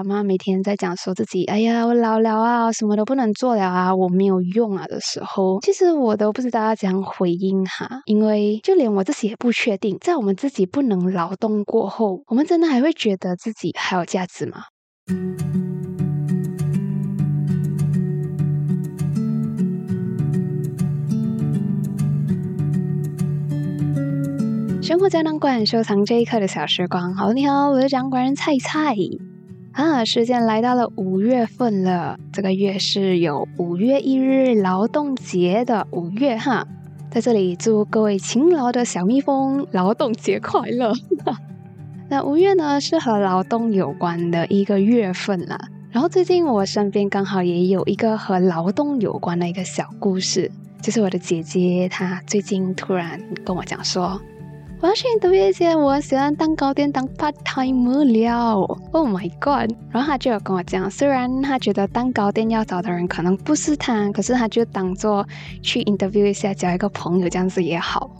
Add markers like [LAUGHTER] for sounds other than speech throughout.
阿妈每天在讲说自己，哎呀，我老了啊，什么都不能做了啊，我没有用啊的时候，其实我都不知道要怎样回应哈，因为就连我自己也不确定，在我们自己不能劳动过后，我们真的还会觉得自己还有价值吗？生活胶囊馆收藏这一刻的小时光。好，你好，我是掌管人菜菜啊。时间来到了五月份了，这个月是有五月一日劳动节的五月哈。在这里祝各位勤劳的小蜜蜂劳动节快乐。[LAUGHS] 那五月呢是和劳动有关的一个月份了。然后最近我身边刚好也有一个和劳动有关的一个小故事，就是我的姐姐她最近突然跟我讲说。我要去读一些我喜欢蛋糕店当 part time 了，Oh my god！然后他就有跟我讲，虽然他觉得蛋糕店要找的人可能不是他，可是他就当做去 interview 一下，交一个朋友这样子也好。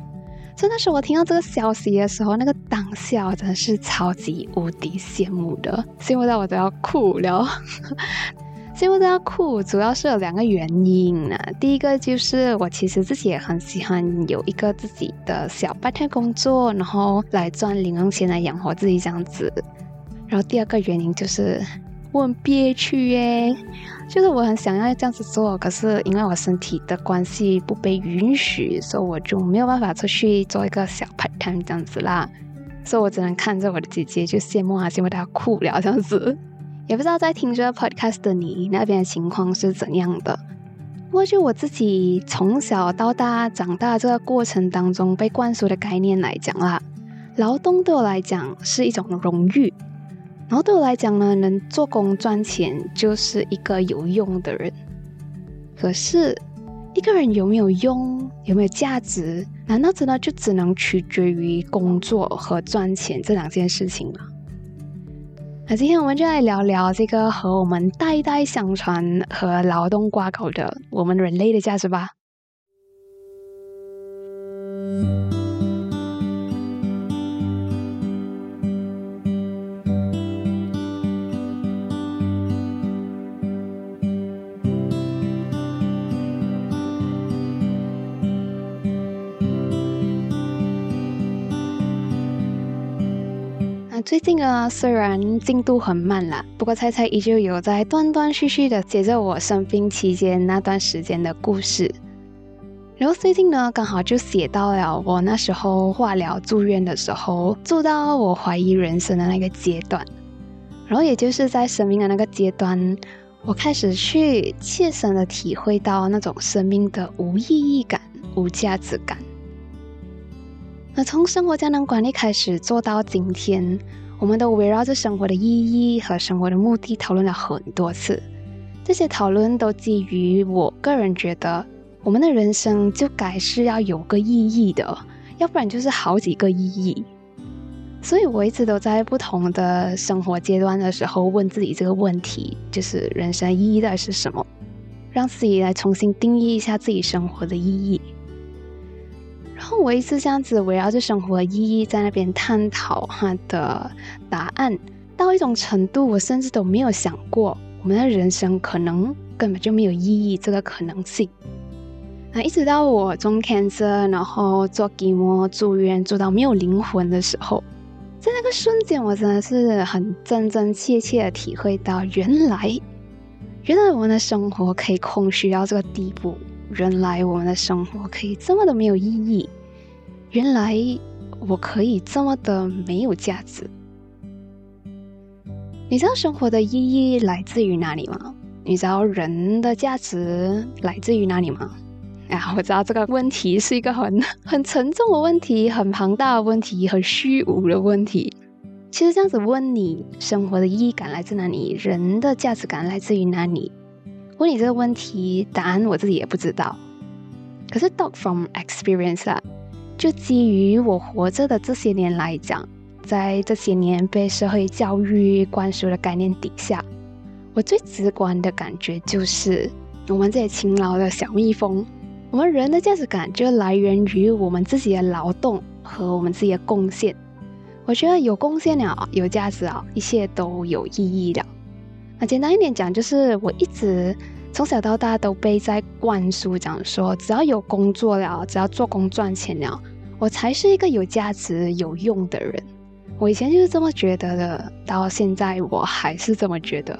所以那时候我听到这个消息的时候，那个当下真的是超级无敌羡慕的，羡慕到我都要哭了。羡慕到哭，主要是有两个原因呢。第一个就是我其实自己也很喜欢有一个自己的小白天工作，然后来赚零用钱来养活自己这样子。然后第二个原因就是我很憋屈耶，就是我很想要这样子做，可是因为我身体的关系不被允许，所以我就没有办法出去做一个小 part time 这样子啦。所以我只能看着我的姐姐就羡慕啊，羡慕她哭了这样子。也不知道在听这个 podcast 的你那边的情况是怎样的。不过就我自己从小到大长大这个过程当中被灌输的概念来讲啦，劳动对我来讲是一种荣誉。然后对我来讲呢，能做工赚钱就是一个有用的人。可是一个人有没有用，有没有价值，难道真的就只能取决于工作和赚钱这两件事情吗？那今天我们就来聊聊这个和我们代代相传和劳动挂钩的我们人类的价值吧。最近啊，虽然进度很慢啦，不过猜猜依旧有在断断续续的写着我生病期间那段时间的故事。然后最近呢，刚好就写到了我那时候化疗住院的时候，住到我怀疑人生的那个阶段。然后也就是在生命的那个阶段，我开始去切身的体会到那种生命的无意义感、无价值感。那从生活胶囊管理开始做到今天。我们都围绕着生活的意义和生活的目的讨论了很多次，这些讨论都基于我个人觉得，我们的人生就该是要有个意义的，要不然就是好几个意义。所以我一直都在不同的生活阶段的时候问自己这个问题，就是人生意义到底是什么，让自己来重新定义一下自己生活的意义。然后我一直这样子围绕着生活的意义在那边探讨它的答案，到一种程度，我甚至都没有想过我们的人生可能根本就没有意义这个可能性。那一直到我中 cancer，然后做 chemo 住院住到没有灵魂的时候，在那个瞬间，我真的是很真真切切的体会到，原来，原来我们的生活可以空虚到这个地步。原来我们的生活可以这么的没有意义，原来我可以这么的没有价值。你知道生活的意义来自于哪里吗？你知道人的价值来自于哪里吗？啊，我知道这个问题是一个很 [LAUGHS] 很沉重的问题，很庞大的问题，很虚无的问题。其实这样子问你，生活的意义感来自哪里？人的价值感来自于哪里？问你这个问题，答案我自己也不知道。可是，talk from experience 啊，就基于我活着的这些年来讲，在这些年被社会教育灌输的概念底下，我最直观的感觉就是，我们这些勤劳的小蜜蜂，我们人的价值感就来源于我们自己的劳动和我们自己的贡献。我觉得有贡献了，有价值啊，一切都有意义了。那简单一点讲，就是我一直从小到大都被在灌输讲说，只要有工作了，只要做工赚钱了，我才是一个有价值、有用的人。我以前就是这么觉得的，到现在我还是这么觉得。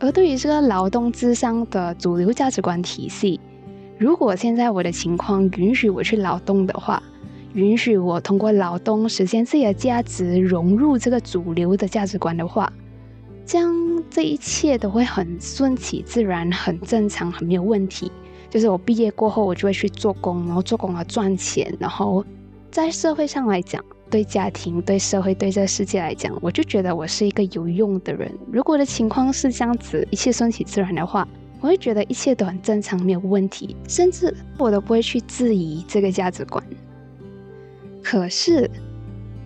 而对于这个劳动至上的主流价值观体系，如果现在我的情况允许我去劳动的话，允许我通过劳动实现自己的价值，融入这个主流的价值观的话，这样这一切都会很顺其自然，很正常，很没有问题。就是我毕业过后，我就会去做工，然后做工啊赚钱，然后在社会上来讲。对家庭、对社会、对这个世界来讲，我就觉得我是一个有用的人。如果的情况是这样子，一切顺其自然的话，我会觉得一切都很正常，没有问题，甚至我都不会去质疑这个价值观。可是，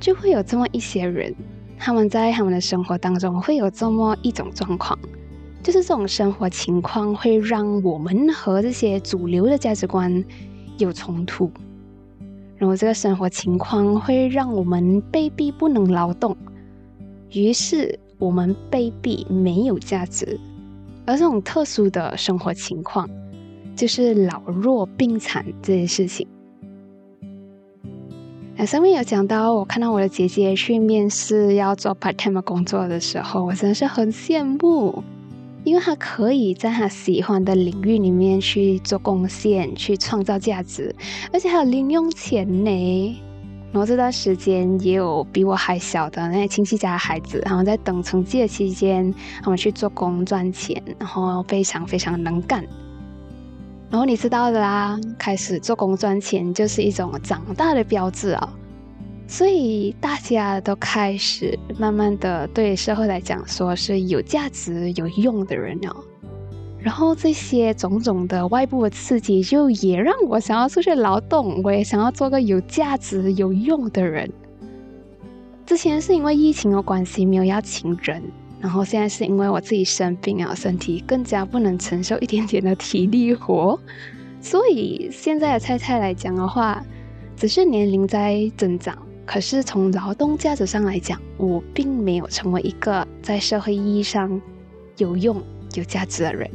就会有这么一些人，他们在他们的生活当中会有这么一种状况，就是这种生活情况会让我们和这些主流的价值观有冲突。然后这个生活情况会让我们被逼不能劳动，于是我们被逼没有价值。而这种特殊的生活情况，就是老弱病残这件事情。那上面有讲到，我看到我的姐姐去面试要做 part time 工作的时候，我真的是很羡慕。因为她可以在她喜欢的领域里面去做贡献，去创造价值，而且还有零用钱呢。然后这段时间也有比我还小的那些亲戚家的孩子，然后在等成绩的期间，他们去做工赚钱，然后非常非常能干。然后你知道的啦，开始做工赚钱就是一种长大的标志啊。所以大家都开始慢慢的对社会来讲说是有价值、有用的人了。然后这些种种的外部的刺激，就也让我想要出去劳动，我也想要做个有价值、有用的人。之前是因为疫情的关系没有邀请人，然后现在是因为我自己生病啊，身体更加不能承受一点点的体力活，所以现在的菜菜来讲的话，只是年龄在增长。可是从劳动价值上来讲，我并没有成为一个在社会意义上有用、有价值的人。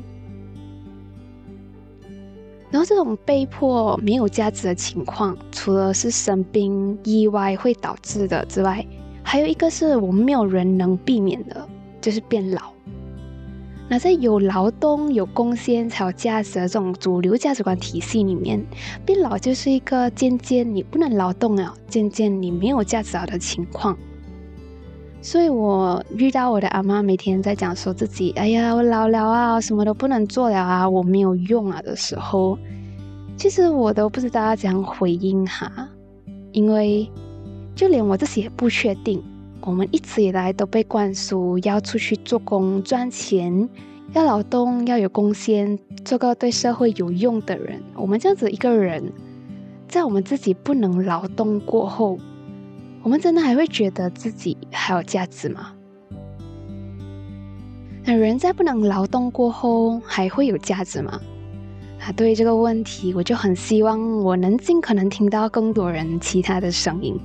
然后这种被迫没有价值的情况，除了是生病、意外会导致的之外，还有一个是我们没有人能避免的，就是变老。那在有劳动、有贡献才有价值的这种主流价值观体系里面，变老就是一个渐渐你不能劳动了，渐渐你没有价值了的情况。所以我遇到我的阿妈每天在讲说自己，哎呀，我老了啊，什么都不能做了啊，我没有用啊的时候，其实我都不知道要怎样回应哈，因为就连我自己也不确定。我们一直以来都被灌输要出去做工赚钱，要劳动，要有贡献，做个对社会有用的人。我们这样子一个人，在我们自己不能劳动过后，我们真的还会觉得自己还有价值吗？那人在不能劳动过后还会有价值吗？啊，对于这个问题，我就很希望我能尽可能听到更多人其他的声音。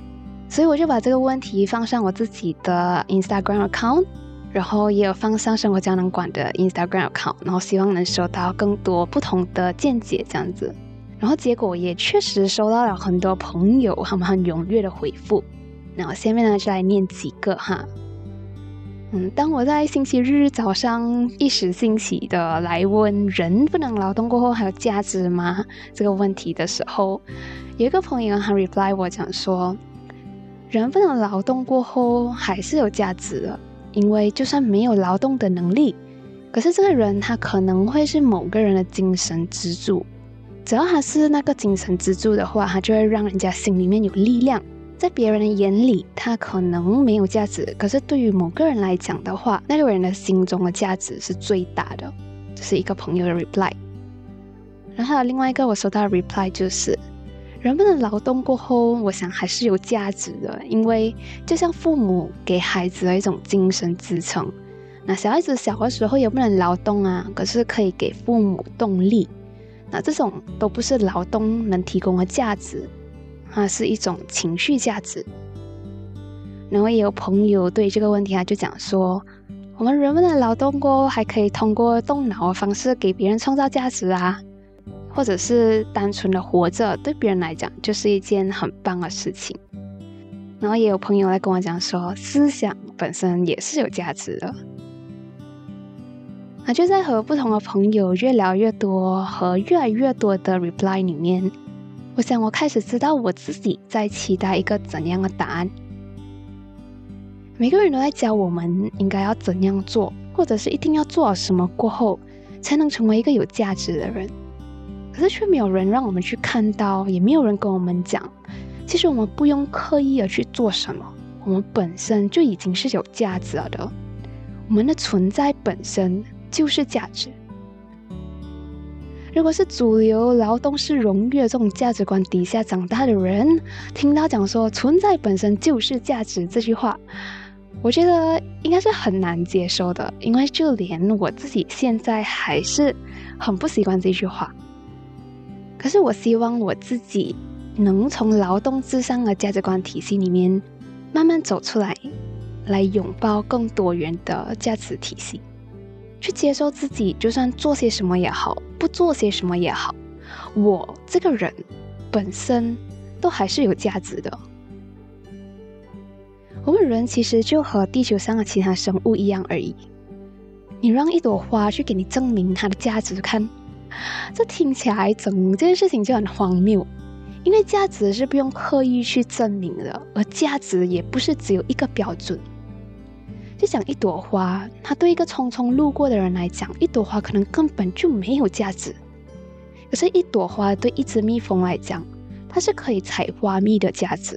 所以我就把这个问题放上我自己的 Instagram account，然后也有放上生活胶囊馆的 Instagram account，然后希望能收到更多不同的见解这样子。然后结果也确实收到了很多朋友他们很踊跃的回复。那我下面呢就来念几个哈。嗯，当我在星期日早上一时兴起的来问人不能劳动过后还有价值吗这个问题的时候，有一个朋友他 reply 我讲说。人不能劳动过后还是有价值的，因为就算没有劳动的能力，可是这个人他可能会是某个人的精神支柱。只要他是那个精神支柱的话，他就会让人家心里面有力量。在别人的眼里，他可能没有价值，可是对于某个人来讲的话，那个人的心中的价值是最大的。这是一个朋友的 reply。然后还有另外一个我收到的 reply 就是。人不能劳动过后，我想还是有价值的，因为就像父母给孩子的一种精神支撑。那小孩子小的时候也不能劳动啊，可是可以给父母动力。那这种都不是劳动能提供的价值，它是一种情绪价值。然后也有朋友对这个问题，他就讲说：“我们人们的劳动过后，还可以通过动脑的方式给别人创造价值啊，或者是单纯的活着，对别人来讲就是一件很棒的事情。然后也有朋友来跟我讲说，思想本身也是有价值的。那就在和不同的朋友越聊越多，和越来越多的 reply 里面，我想我开始知道我自己在期待一个怎样的答案。每个人都在教我们应该要怎样做，或者是一定要做什么过后，才能成为一个有价值的人。可是却没有人让我们去看到，也没有人跟我们讲。其实我们不用刻意的去做什么，我们本身就已经是有价值了的。我们的存在本身就是价值。如果是主流劳动是荣誉这种价值观底下长大的人，听到讲说存在本身就是价值这句话，我觉得应该是很难接受的，因为就连我自己现在还是很不习惯这句话。可是我希望我自己。能从劳动至上的价值观体系里面慢慢走出来，来拥抱更多元的价值体系，去接受自己，就算做些什么也好，不做些什么也好，我这个人本身都还是有价值的。我们人其实就和地球上的其他生物一样而已。你让一朵花去给你证明它的价值，看，[LAUGHS] 这听起来整件事情就很荒谬。因为价值是不用刻意去证明的，而价值也不是只有一个标准。就讲一朵花，它对一个匆匆路过的人来讲，一朵花可能根本就没有价值；可是，一朵花对一只蜜蜂来讲，它是可以采花蜜的价值；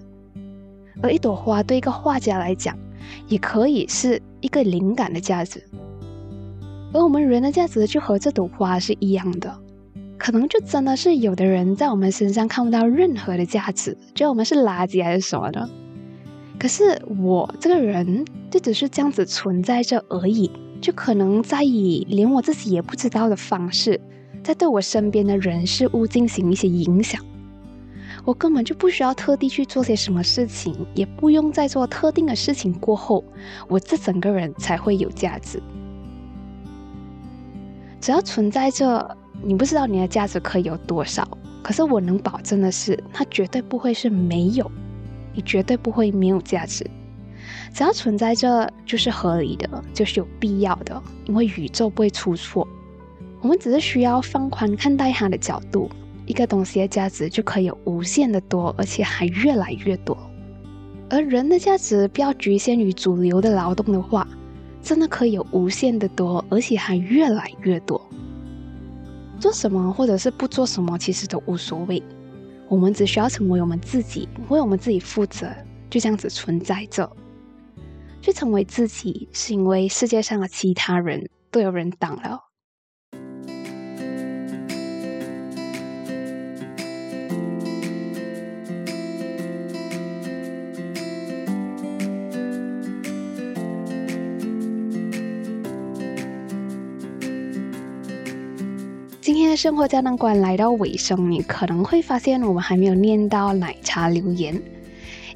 而一朵花对一个画家来讲，也可以是一个灵感的价值。而我们人的价值就和这朵花是一样的。可能就真的是有的人在我们身上看不到任何的价值，觉得我们是垃圾还是什么的。可是我这个人就只是这样子存在着而已，就可能在以连我自己也不知道的方式，在对我身边的人事物进行一些影响。我根本就不需要特地去做些什么事情，也不用在做特定的事情过后，我这整个人才会有价值。只要存在着。你不知道你的价值可以有多少，可是我能保证的是，它绝对不会是没有，你绝对不会没有价值。只要存在着，就是合理的，就是有必要的，因为宇宙不会出错。我们只是需要放宽看待它的角度，一个东西的价值就可以无限的多，而且还越来越多。而人的价值不要局限于主流的劳动的话，真的可以有无限的多，而且还越来越多。做什么或者是不做什么，其实都无所谓。我们只需要成为我们自己，为我们自己负责，就这样子存在着。去成为自己，是因为世界上的其他人都有人挡了。在生活胶囊馆来到尾声，你可能会发现我们还没有念到奶茶留言，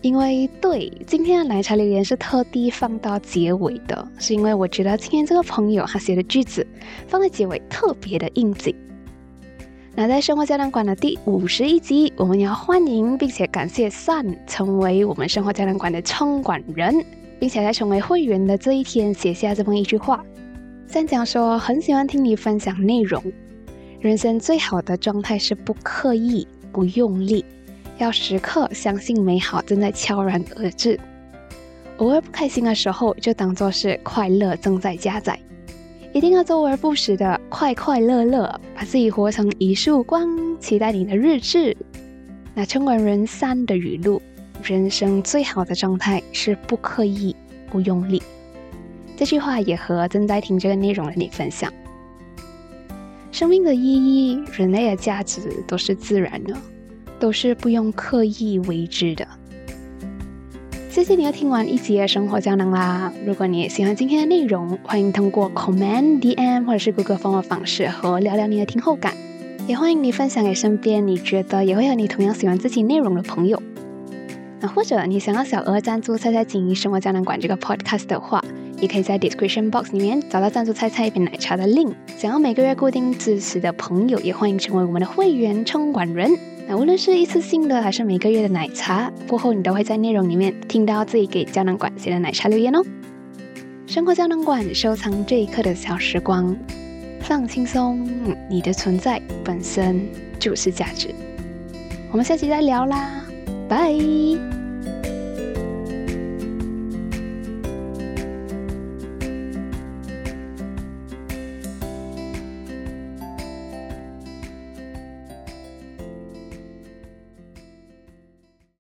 因为对今天的奶茶留言是特地放到结尾的，是因为我觉得今天这个朋友他写的句子放在结尾特别的应景。那在生活胶囊馆的第五十一集，我们要欢迎并且感谢 Sun 成为我们生活胶囊馆的创馆人，并且在成为会员的这一天写下这么一句话三讲说很喜欢听你分享内容。人生最好的状态是不刻意、不用力，要时刻相信美好正在悄然而至。偶尔不开心的时候，就当做是快乐正在加载。一定要周而不时的快快乐乐，把自己活成一束光，期待你的日志。那春管人三的语录：人生最好的状态是不刻意、不用力。这句话也和正在听这个内容的你分享。生命的意义，人类的价值都是自然的，都是不用刻意为之的。谢谢你又听完一集的生活胶囊啦！如果你也喜欢今天的内容，欢迎通过 Command DM 或者是 Google 方的方式和我聊聊你的听后感，也欢迎你分享给身边你觉得也会和你同样喜欢这期内容的朋友。那或者你想要小额赞助菜菜锦衣生活胶囊馆这个 Podcast 的话。也可以在 description box 里面找到赞助菜菜一杯奶茶的 link。想要每个月固定支持的朋友，也欢迎成为我们的会员充管人。那无论是一次性的还是每个月的奶茶，过后你都会在内容里面听到自己给胶囊馆写的奶茶留言哦。生活胶囊馆收藏这一刻的小时光，放轻松，你的存在本身就是价值。我们下期再聊啦，拜。